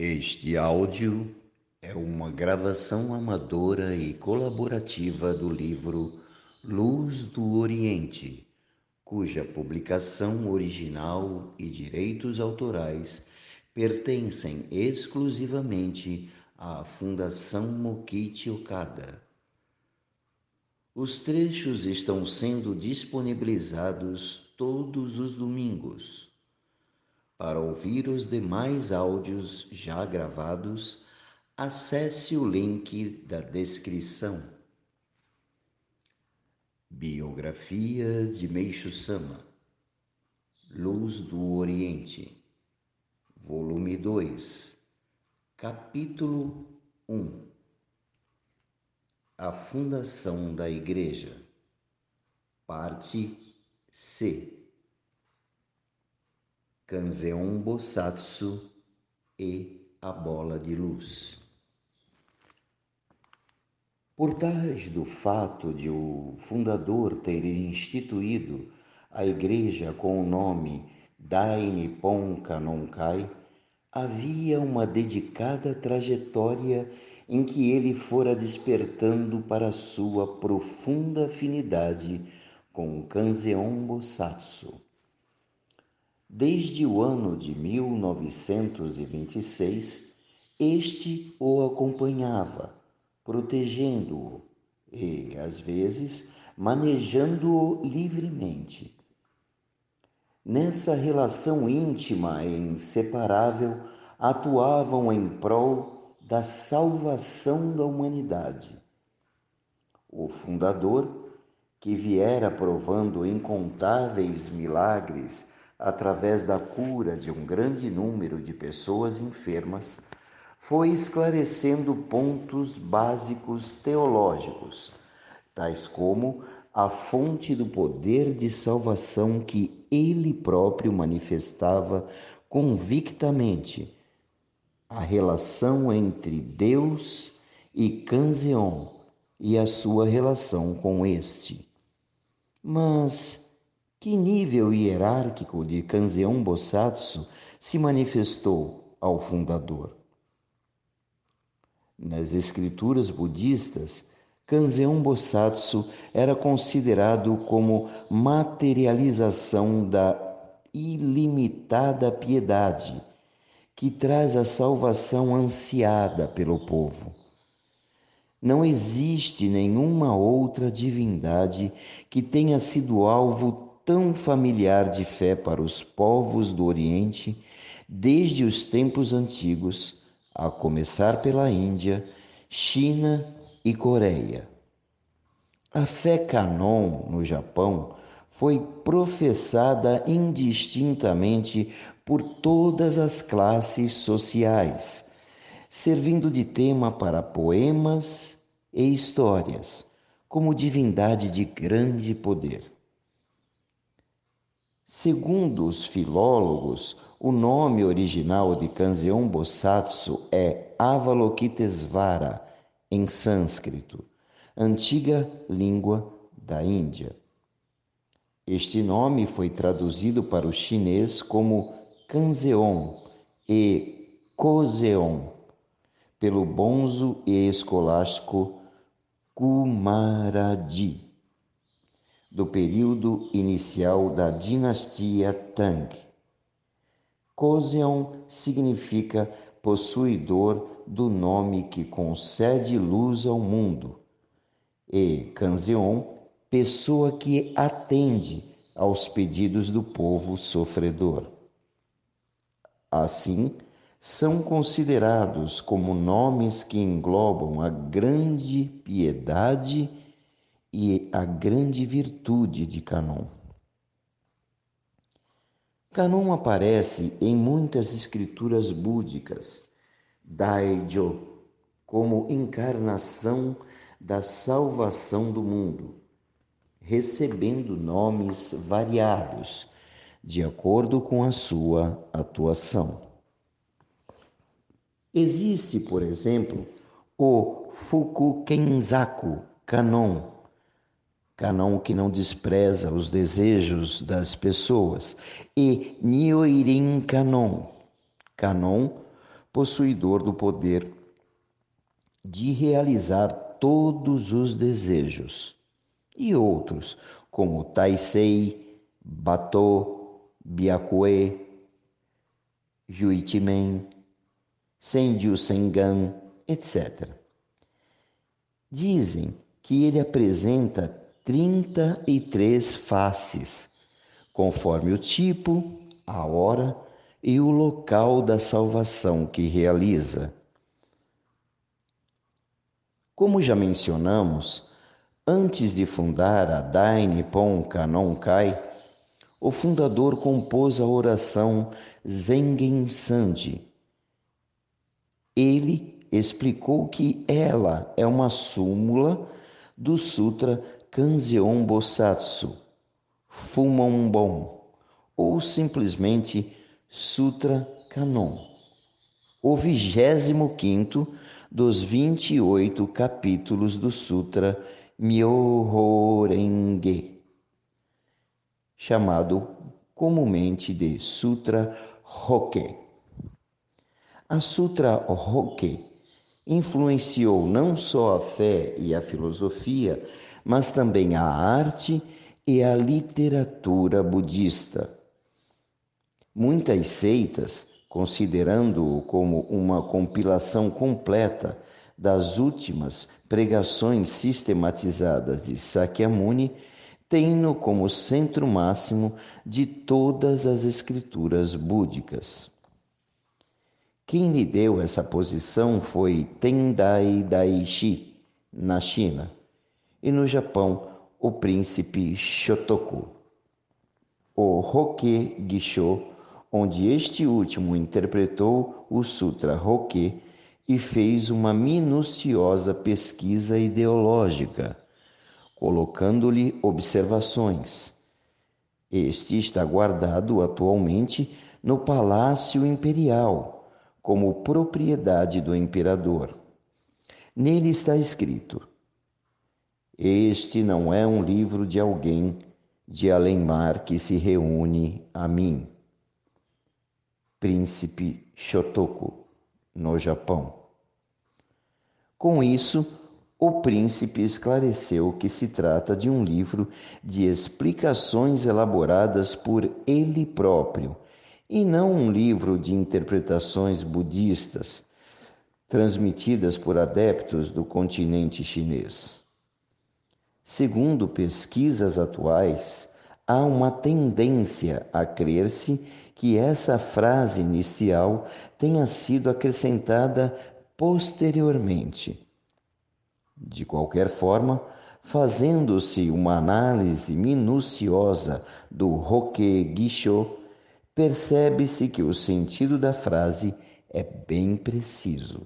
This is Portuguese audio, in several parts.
Este áudio é uma gravação amadora e colaborativa do livro Luz do Oriente, cuja publicação original e direitos autorais pertencem exclusivamente à Fundação Mokichi Okada. Os trechos estão sendo disponibilizados todos os domingos. Para ouvir os demais áudios já gravados, acesse o link da descrição. Biografia de Meixo Sama. Luz do Oriente. Volume 2 Capítulo 1 A Fundação da Igreja. Parte C Kanzeon Bosatsu e a Bola de Luz por trás do fato de o fundador ter instituído a igreja com o nome Dai Nippon Kanonkai, havia uma dedicada trajetória em que ele fora despertando para sua profunda afinidade com Kanzeon Bosatsu. Desde o ano de 1926, este o acompanhava protegendo-o e, às vezes, manejando-o livremente. Nessa relação íntima e inseparável, atuavam em prol da salvação da humanidade. O fundador, que viera provando incontáveis milagres através da cura de um grande número de pessoas enfermas, foi esclarecendo pontos básicos teológicos, tais como a fonte do poder de salvação que ele próprio manifestava convictamente, a relação entre Deus e Kanzeon e a sua relação com este. Mas que nível hierárquico de Kanzeon Bosatsu se manifestou ao fundador? Nas escrituras budistas, Kanzeon Bosatsu era considerado como materialização da ilimitada piedade que traz a salvação ansiada pelo povo. Não existe nenhuma outra divindade que tenha sido alvo tão familiar de fé para os povos do Oriente desde os tempos antigos a começar pela Índia, China e Coreia. A fé Kanon no Japão foi professada indistintamente por todas as classes sociais, servindo de tema para poemas e histórias, como divindade de grande poder. Segundo os filólogos, o nome original de Kanzeon Bosatsu é Avalokitesvara, em sânscrito, antiga língua da Índia. Este nome foi traduzido para o chinês como Kanzeon e Kozeon, pelo bonzo e escolástico Kumaraji do período inicial da dinastia Tang. Koseon significa possuidor do nome que concede luz ao mundo, e Kanzeon, pessoa que atende aos pedidos do povo sofredor. Assim, são considerados como nomes que englobam a grande piedade e a grande virtude de Canon. Canon aparece em muitas escrituras búdicas, Daijo, como encarnação da salvação do mundo, recebendo nomes variados de acordo com a sua atuação. Existe, por exemplo, o Fukukenzaku Kanon, Canon que não despreza os desejos das pessoas, e Nioirin Canon, Canon possuidor do poder de realizar todos os desejos, e outros, como Taisei, Batô, Biakue, Juitimen, Senju Sengan, etc. Dizem que ele apresenta 33 faces, conforme o tipo, a hora e o local da salvação que realiza. Como já mencionamos, antes de fundar a Dai Nippon Kanon Kai, o fundador compôs a oração Zengen Sanji. Ele explicou que ela é uma súmula do Sutra Kanzeon Bosatsu, Fumonbon, ou simplesmente Sutra Kanon, o vigésimo quinto dos 28 capítulos do Sutra Myoho-renge, chamado comumente de Sutra Hokke. A Sutra Hokke influenciou não só a fé e a filosofia, mas também a arte e a literatura budista. Muitas seitas, considerando-o como uma compilação completa das últimas pregações sistematizadas de Sakyamuni, têm-no como centro máximo de todas as escrituras búdicas. Quem lhe deu essa posição foi Tendai Daishi, na China, e no Japão, o príncipe Shotoku. O Hokke Gisho onde este último interpretou o Sutra Roque e fez uma minuciosa pesquisa ideológica, colocando-lhe observações. Este está guardado atualmente no Palácio Imperial, como propriedade do imperador. Nele está escrito: Este não é um livro de alguém de além-mar que se reúne a mim príncipe Shotoku, no Japão. Com isso, o príncipe esclareceu que se trata de um livro de explicações elaboradas por ele próprio e não um livro de interpretações budistas transmitidas por adeptos do continente chinês. Segundo pesquisas atuais, há uma tendência a crer-se que essa frase inicial tenha sido acrescentada posteriormente. De qualquer forma, fazendo-se uma análise minuciosa do Roque Gisho, percebe-se que o sentido da frase é bem preciso.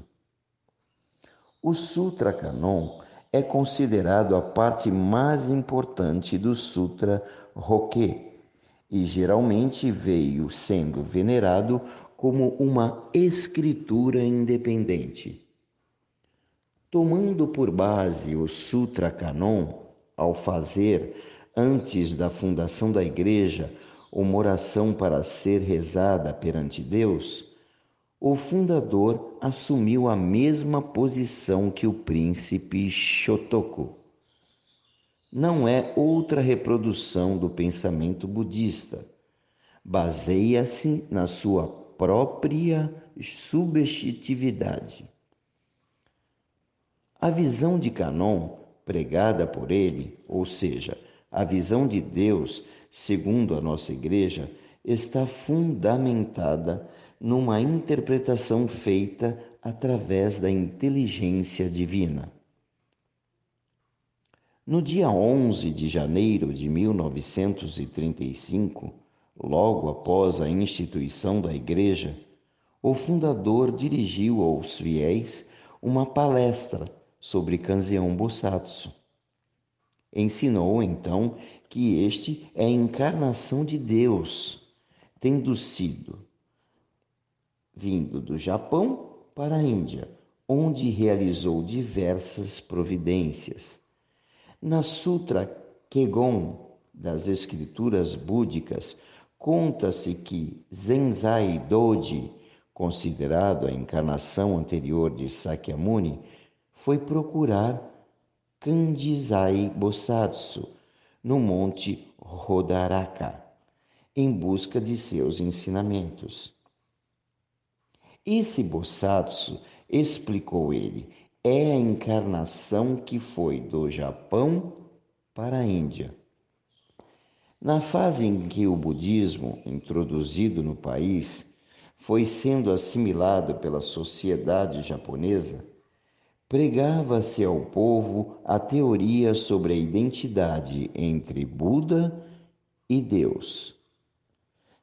O Sutra Canon é considerado a parte mais importante do Sutra Roque e geralmente veio sendo venerado como uma escritura independente. Tomando por base o Sutra Canon, ao fazer, antes da fundação da Igreja, uma oração para ser rezada perante Deus, o fundador assumiu a mesma posição que o príncipe Shotoku não é outra reprodução do pensamento budista. Baseia-se na sua própria subjetividade. A visão de Canon, pregada por ele, ou seja, a visão de Deus, segundo a nossa igreja, está fundamentada numa interpretação feita através da inteligência divina. No dia 11 de janeiro de 1935, logo após a instituição da Igreja, o fundador dirigiu aos fiéis uma palestra sobre Kanzeon Bosatsu. Ensinou então que este é a encarnação de Deus, tendo sido vindo do Japão para a Índia, onde realizou diversas providências. Na Sutra Kegon das escrituras búdicas, conta-se que Zenzai Doji, considerado a encarnação anterior de Sakyamuni, foi procurar Kandizai Bosatsu no monte Rodaraka, em busca de seus ensinamentos. Esse Bosatsu, explicou ele, é a encarnação que foi do Japão para a Índia. Na fase em que o budismo, introduzido no país, foi sendo assimilado pela sociedade japonesa, pregava-se ao povo a teoria sobre a identidade entre Buda e Deus.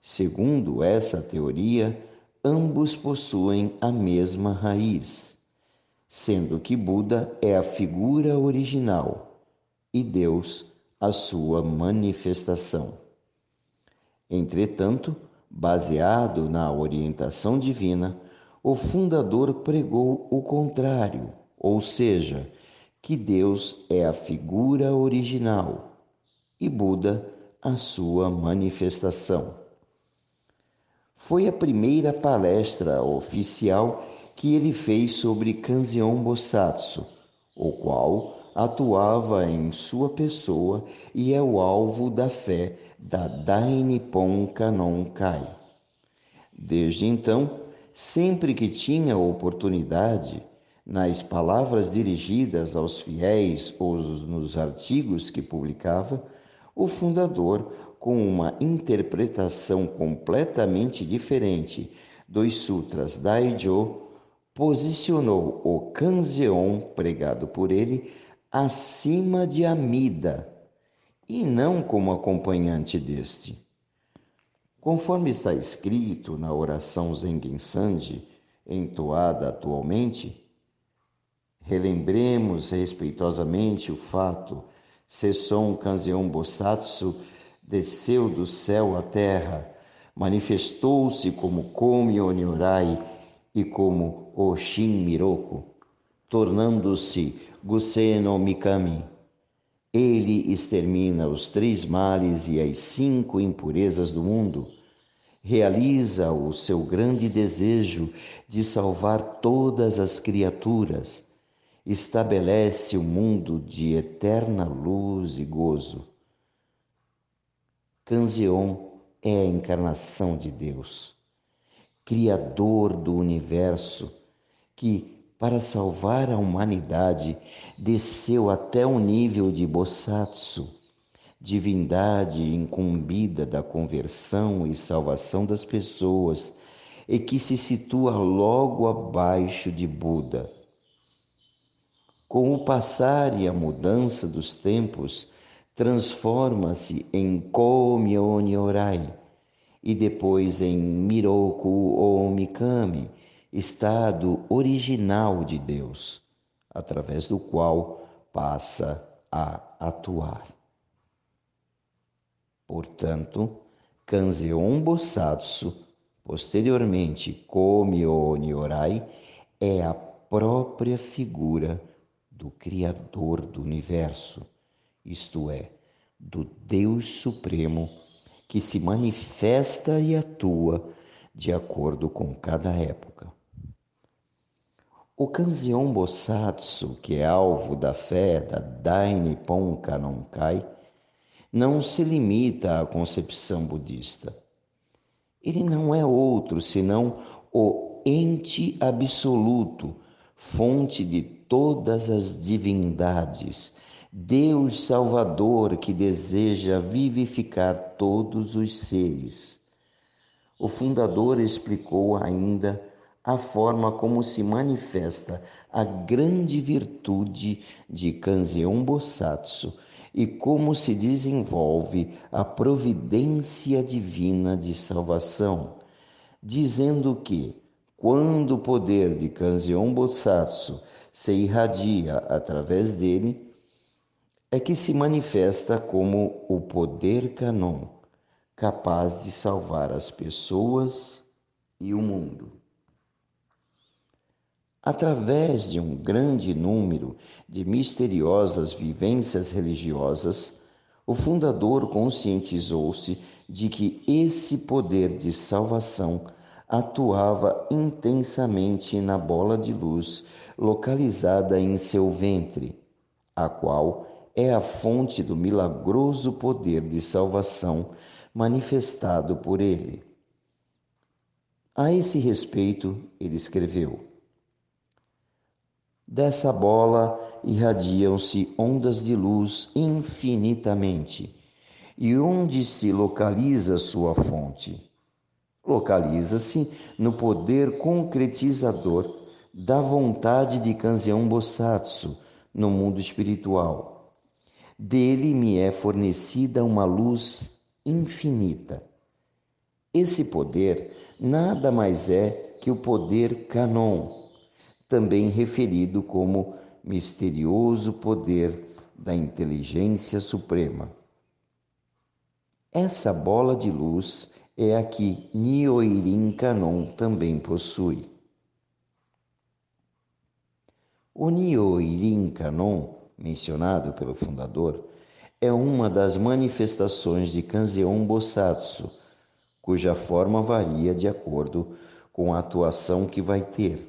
Segundo essa teoria, ambos possuem a mesma raiz, sendo que Buda é a figura original e Deus a sua manifestação. Entretanto, baseado na orientação divina, o fundador pregou o contrário ou seja, que Deus é a figura original e Buda a sua manifestação. Foi a primeira palestra oficial que ele fez sobre Kanzeon Bosatsu, o qual atuava em sua pessoa e é o alvo da fé da Dainippon Kanon Kai. Desde então, sempre que tinha oportunidade, nas palavras dirigidas aos fiéis ou nos artigos que publicava, o fundador, com uma interpretação completamente diferente dos sutras Daijo, posicionou o Kanzeon pregado por ele acima de Amida e não como acompanhante deste. Conforme está escrito na oração Zengen Sanji, entoada atualmente, Relembremos respeitosamente o fato: Sesson Kanzeon Bosatsu desceu do céu à terra, manifestou-se como Komi Onyorai e como Oshin Miroku, tornando-se Guseno Mikami. Ele extermina os três males e as cinco impurezas do mundo. Realiza o seu grande desejo de salvar todas as criaturas estabelece o um mundo de eterna luz e gozo. Canzeon é a encarnação de Deus, Criador do universo, que, para salvar a humanidade, desceu até o nível de Bosatsu, divindade incumbida da conversão e salvação das pessoas, e que se situa logo abaixo de Buda. Com o passar e a mudança dos tempos, transforma-se em Komi Orai e depois em Miroku ou Mikami, estado original de Deus, através do qual passa a atuar. Portanto, Kanzeon Bosatsu, posteriormente Komi Orai, é a própria figura do Criador do universo, isto é, do Deus Supremo que se manifesta e atua de acordo com cada época. O Kanzeon Bosatsu, que é alvo da fé da Dainippon Kanonkai, não se limita à concepção budista. Ele não é outro senão o ente absoluto, fonte de todas as divindades, Deus Salvador que deseja vivificar todos os seres. O fundador explicou ainda a forma como se manifesta a grande virtude de Kanzeon Bosatsu e como se desenvolve a providência divina de salvação, dizendo que, quando o poder de Kanzeon Bosatsu se irradia através dele, é que se manifesta como o poder canon, capaz de salvar as pessoas e o mundo. Através de um grande número de misteriosas vivências religiosas, o fundador conscientizou-se de que esse poder de salvação atuava intensamente na bola de luz localizada em seu ventre, a qual é a fonte do milagroso poder de salvação manifestado por ele. A esse respeito, ele escreveu: Dessa bola irradiam-se ondas de luz infinitamente. E onde se localiza sua fonte? Localiza-se no poder concretizador da vontade de Kanzeon Bosatsu no mundo espiritual. Dele me é fornecida uma luz infinita. Esse poder nada mais é que o poder Canon, também referido como misterioso poder da inteligência suprema. Essa bola de luz é a que Nioirin Canon também possui. O Nioirin Canon, mencionado pelo fundador, é uma das manifestações de Kanzeon Bosatsu, cuja forma varia de acordo com a atuação que vai ter.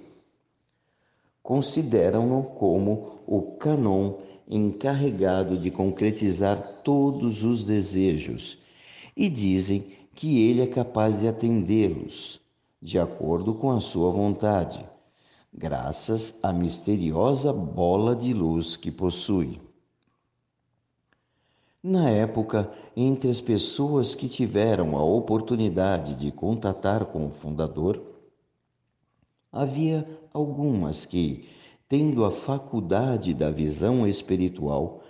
Consideram-no como o canon encarregado de concretizar todos os desejos e dizem que ele é capaz de atendê-los de acordo com a sua vontade, graças à misteriosa bola de luz que possui. Na época, entre as pessoas que tiveram a oportunidade de contatar com o fundador, Havia algumas que, tendo a faculdade da visão espiritual,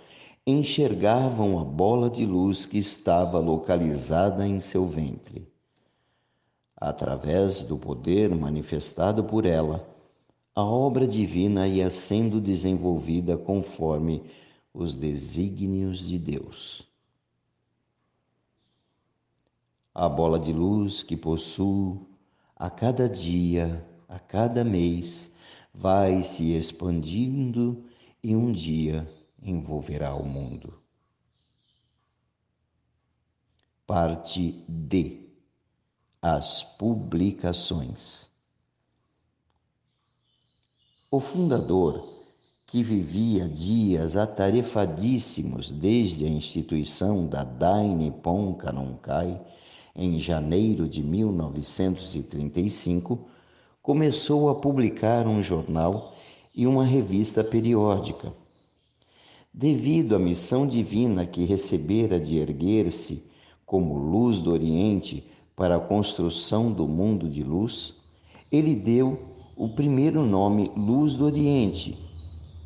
enxergavam a bola de luz que estava localizada em seu ventre. Através do poder manifestado por ela, a obra divina ia sendo desenvolvida conforme os desígnios de Deus. A bola de luz que possuo a cada dia a cada mês vai se expandindo e um dia envolverá o mundo. Parte D. As publicações. O fundador, que vivia dias atarefadíssimos desde a instituição da Dai Nippon Kanonkai em janeiro de 1935, começou a publicar um jornal e uma revista periódica. Devido à missão divina que recebera de erguer-se como luz do Oriente para a construção do mundo de luz, ele deu o primeiro nome Luz do Oriente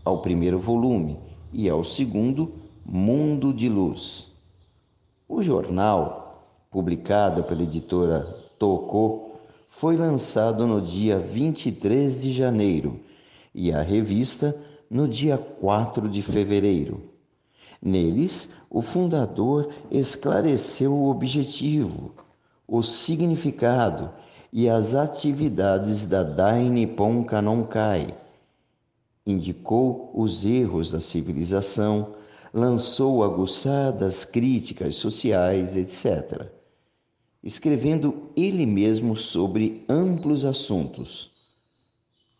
ao primeiro volume e ao segundo Mundo de Luz. O jornal, publicado pela editora Tocô, foi lançado no dia 23 de janeiro e a revista no dia 4 de fevereiro. Neles, o fundador esclareceu o objetivo, o significado e as atividades da Dai Nippon Kanonkai. Indicou os erros da civilização, lançou aguçadas críticas sociais, etc escrevendo ele mesmo sobre amplos assuntos.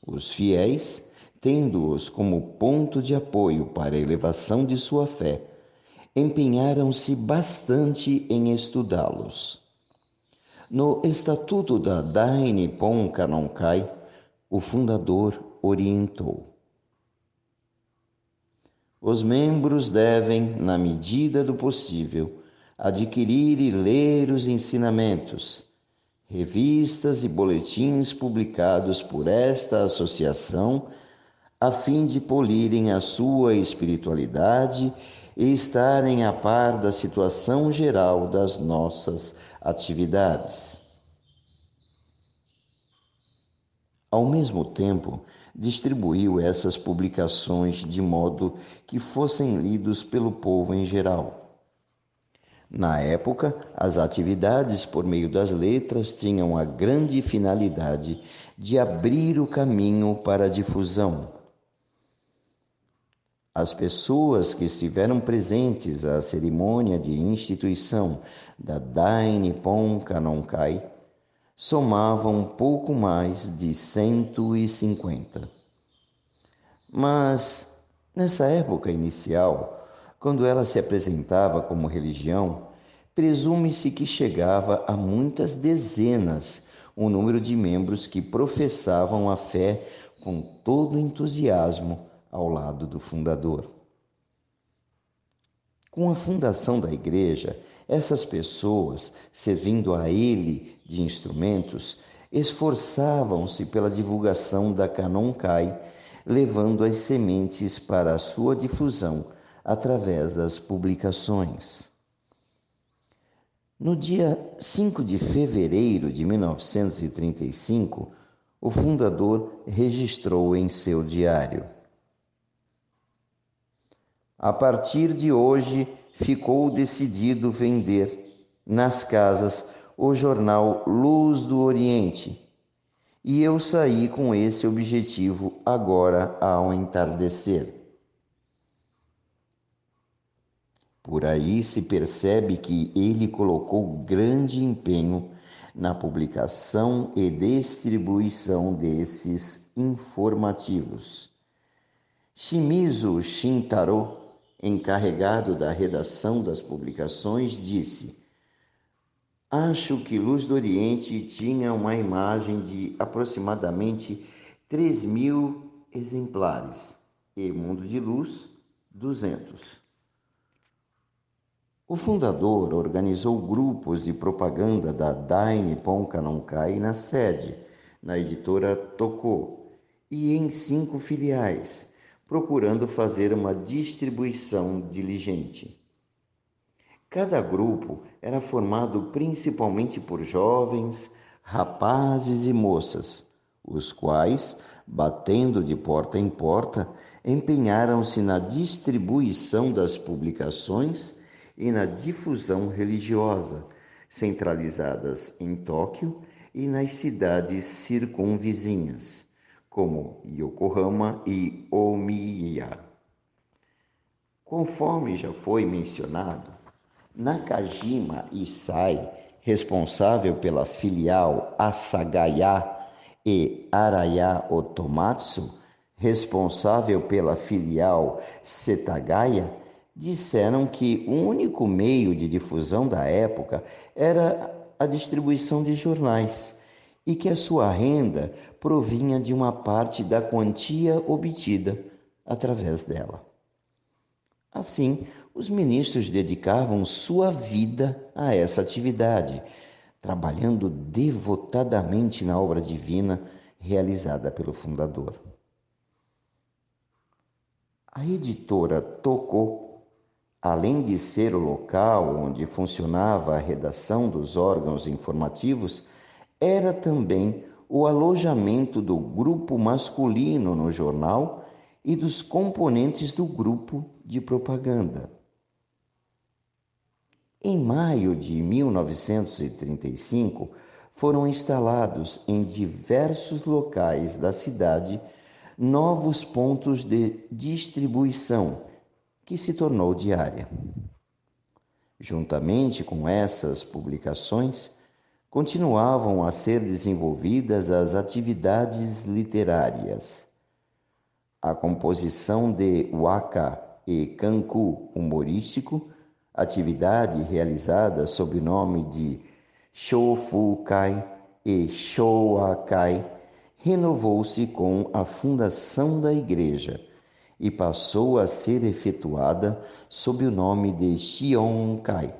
Os fiéis, tendo-os como ponto de apoio para a elevação de sua fé, empenharam-se bastante em estudá-los. No Estatuto da Dai Nippon Kanonkai, o fundador orientou. Os membros devem, na medida do possível, adquirir e ler os ensinamentos, revistas e boletins publicados por esta associação, a fim de polirem a sua espiritualidade e estarem a par da situação geral das nossas atividades. Ao mesmo tempo, distribuiu essas publicações de modo que fossem lidos pelo povo em geral. Na época, as atividades por meio das letras tinham a grande finalidade de abrir o caminho para a difusão. As pessoas que estiveram presentes à cerimônia de instituição da Dai Nippon Kanonkai somavam pouco mais de 150. Mas, nessa época inicial, quando ela se apresentava como religião, presume-se que chegava a muitas dezenas o número de membros que professavam a fé com todo entusiasmo ao lado do fundador. Com a fundação da igreja, essas pessoas, servindo a ele de instrumentos, esforçavam-se pela divulgação da Canon Kai, levando as sementes para a sua difusão através das publicações. No dia 5 de fevereiro de 1935, o fundador registrou em seu diário: A partir de hoje, ficou decidido vender nas casas o jornal Luz do Oriente. E eu saí com esse objetivo agora ao entardecer. Por aí se percebe que ele colocou grande empenho na publicação e distribuição desses informativos. Shimizu Shintaro encarregado da redação das publicações, disse: Acho que Luz do Oriente tinha uma imagem de aproximadamente 3 mil exemplares e Mundo de Luz, 200. O fundador organizou grupos de propaganda da Dai Nippon Kanonkai na sede, na editora Toko, e em cinco filiais, procurando fazer uma distribuição diligente. Cada grupo era formado principalmente por jovens, rapazes e moças, os quais, batendo de porta em porta, empenharam-se na distribuição das publicações e na difusão religiosa, centralizadas em Tóquio e nas cidades circunvizinhas como Yokohama e Omiya. Conforme já foi mencionado, Nakajima Isai, responsável pela filial Asagaya e Araya Otomatsu, responsável pela filial Setagaya, disseram que o único meio de difusão da época era a distribuição de jornais e que a sua renda provinha de uma parte da quantia obtida através dela. Assim, os ministros dedicavam sua vida a essa atividade, trabalhando devotadamente na obra divina realizada pelo fundador. A editora Tocou, além de ser o local onde funcionava a redação dos órgãos informativos, era também o alojamento do grupo masculino no jornal e dos componentes do grupo de propaganda. Em maio de 1935, foram instalados em diversos locais da cidade novos pontos de distribuição, que se tornou diária. Juntamente com essas publicações, continuavam a ser desenvolvidas as atividades literárias. A composição de waka e kanku humorístico, atividade realizada sob o nome de Shofukai e Shoakai, renovou-se com a fundação da igreja e passou a ser efetuada sob o nome de Shionkai.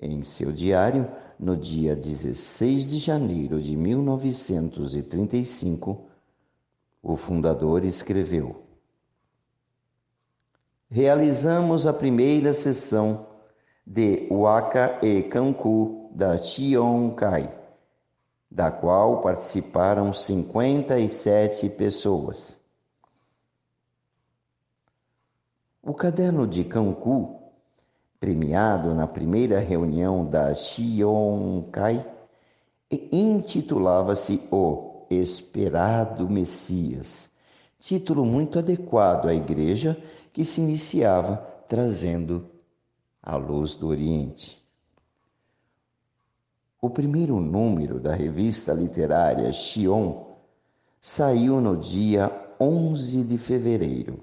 Em seu diário, no dia 16 de janeiro de 1935, o fundador escreveu: Realizamos a primeira sessão de Waka e Kanku da Chionkai, da qual participaram 57 pessoas. O caderno de Kanku premiado na primeira reunião da Shionkai, intitulava-se O Esperado Messias, título muito adequado à igreja que se iniciava trazendo a luz do Oriente. O primeiro número da revista literária Xion saiu no dia 11 de fevereiro.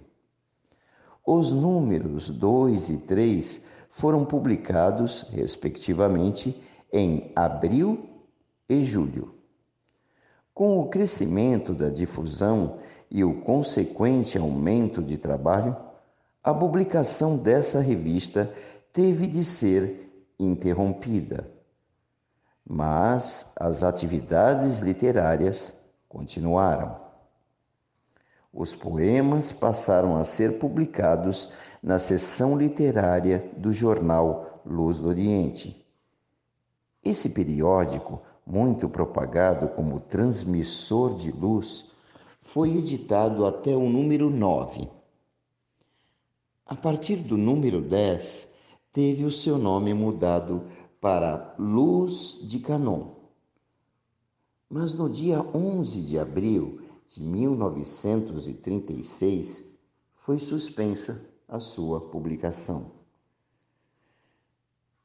Os números 2 e 3 foram publicados, respectivamente, em abril e julho. Com o crescimento da difusão e o consequente aumento de trabalho, a publicação dessa revista teve de ser interrompida. Mas as atividades literárias continuaram. Os poemas passaram a ser publicados na seção literária do jornal Luz do Oriente. Esse periódico, muito propagado como transmissor de luz, foi editado até o número 9. A partir do número 10, teve o seu nome mudado para Luz de Canon. Mas no dia 11 de abril de 1936 foi suspensa a sua publicação.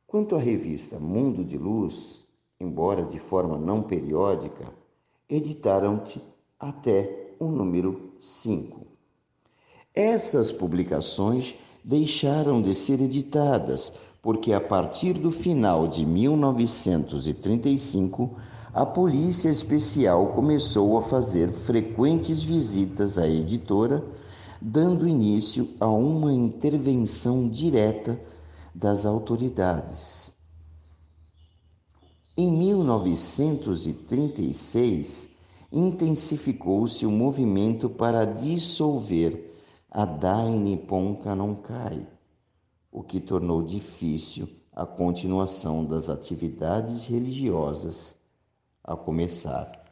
Quanto à revista Mundo de Luz, embora de forma não periódica, editaram-te até o número 5. Essas publicações deixaram de ser editadas porque a partir do final de 1935 a Polícia Especial começou a fazer frequentes visitas à editora, dando início a uma intervenção direta das autoridades. Em 1936, intensificou-se o movimento para dissolver a Dai Nippon Kanonkai, o que tornou difícil a continuação das atividades religiosas a começar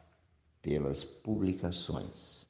pelas publicações.